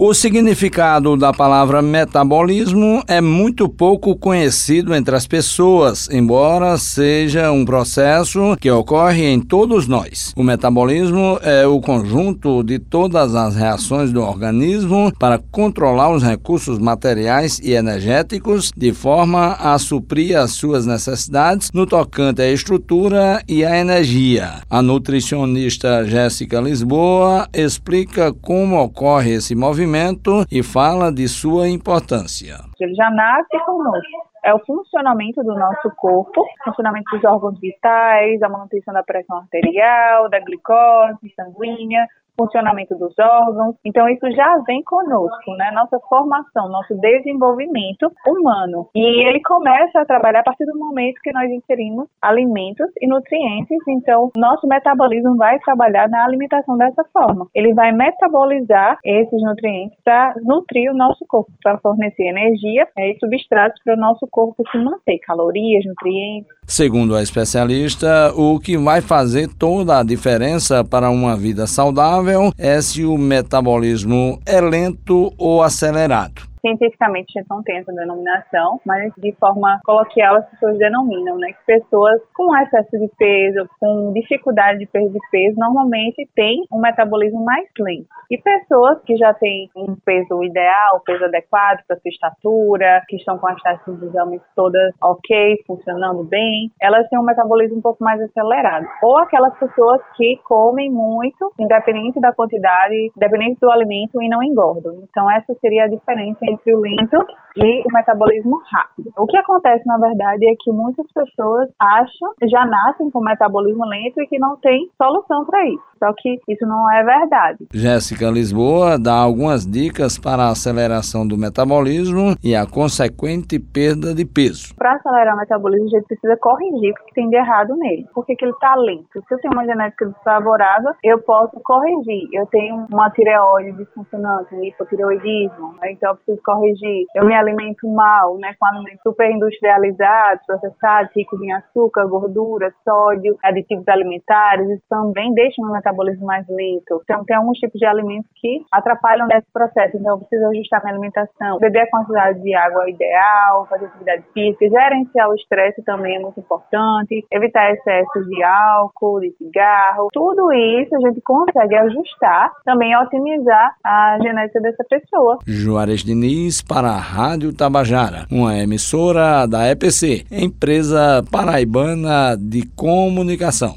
O significado da palavra metabolismo é muito pouco conhecido entre as pessoas, embora seja um processo que ocorre em todos nós. O metabolismo é o conjunto de todas as reações do organismo para controlar os recursos materiais e energéticos de forma a suprir as suas necessidades no tocante à estrutura e à energia. A nutricionista Jéssica Lisboa explica como ocorre esse movimento e fala de sua importância. Ele já nasce conosco é o funcionamento do nosso corpo, funcionamento dos órgãos vitais, a manutenção da pressão arterial, da glicose sanguínea, funcionamento dos órgãos. Então, isso já vem conosco, né? Nossa formação, nosso desenvolvimento humano. E ele começa a trabalhar a partir do momento que nós inserimos alimentos e nutrientes. Então, nosso metabolismo vai trabalhar na alimentação dessa forma. Ele vai metabolizar esses nutrientes para nutrir o nosso corpo, para fornecer energia e substratos para o nosso corpo se manter, calorias, nutrientes. Segundo a especialista, o que vai fazer toda a diferença para uma vida saudável é se o metabolismo é lento ou acelerado. Cientificamente a gente não tem essa denominação, mas de forma coloquial as pessoas denominam, né? Que pessoas com excesso de peso, com dificuldade de perder peso, normalmente têm um metabolismo mais lento. E pessoas que já têm um peso ideal, peso adequado para sua estatura, que estão com as taxas de exames todas ok, funcionando bem, elas têm um metabolismo um pouco mais acelerado. Ou aquelas pessoas que comem muito, independente da quantidade, independente do alimento e não engordam. Então essa seria a diferença entre o lento e o metabolismo rápido. O que acontece, na verdade, é que muitas pessoas acham, já nascem com metabolismo lento e que não tem solução para isso. Só que isso não é verdade. Jéssica Lisboa dá algumas dicas para a aceleração do metabolismo e a consequente perda de peso. Para acelerar o metabolismo, a gente precisa corrigir o que tem de errado nele. Por que, ele está lento? Se eu tenho uma genética desfavorável, eu posso corrigir. Eu tenho uma tireoide disfuncionante, um hipotireoidismo, né? então eu preciso corrigir. Eu me alimento mal, né, com alimentos super industrializados, processados, ricos em açúcar, gordura, sódio, aditivos alimentares, isso também deixa meu metabolismo mais lento. Então, tem alguns tipos de alimentos que atrapalham nesse processo, então eu preciso ajustar minha alimentação, beber a quantidade de água ideal, fazer atividade física, gerenciar o estresse também é muito importante, evitar excessos de álcool, de cigarro, tudo isso a gente consegue ajustar, também otimizar a genética dessa pessoa. Juarez Diniz para a Rádio Tabajara, uma emissora da EPC, empresa paraibana de comunicação.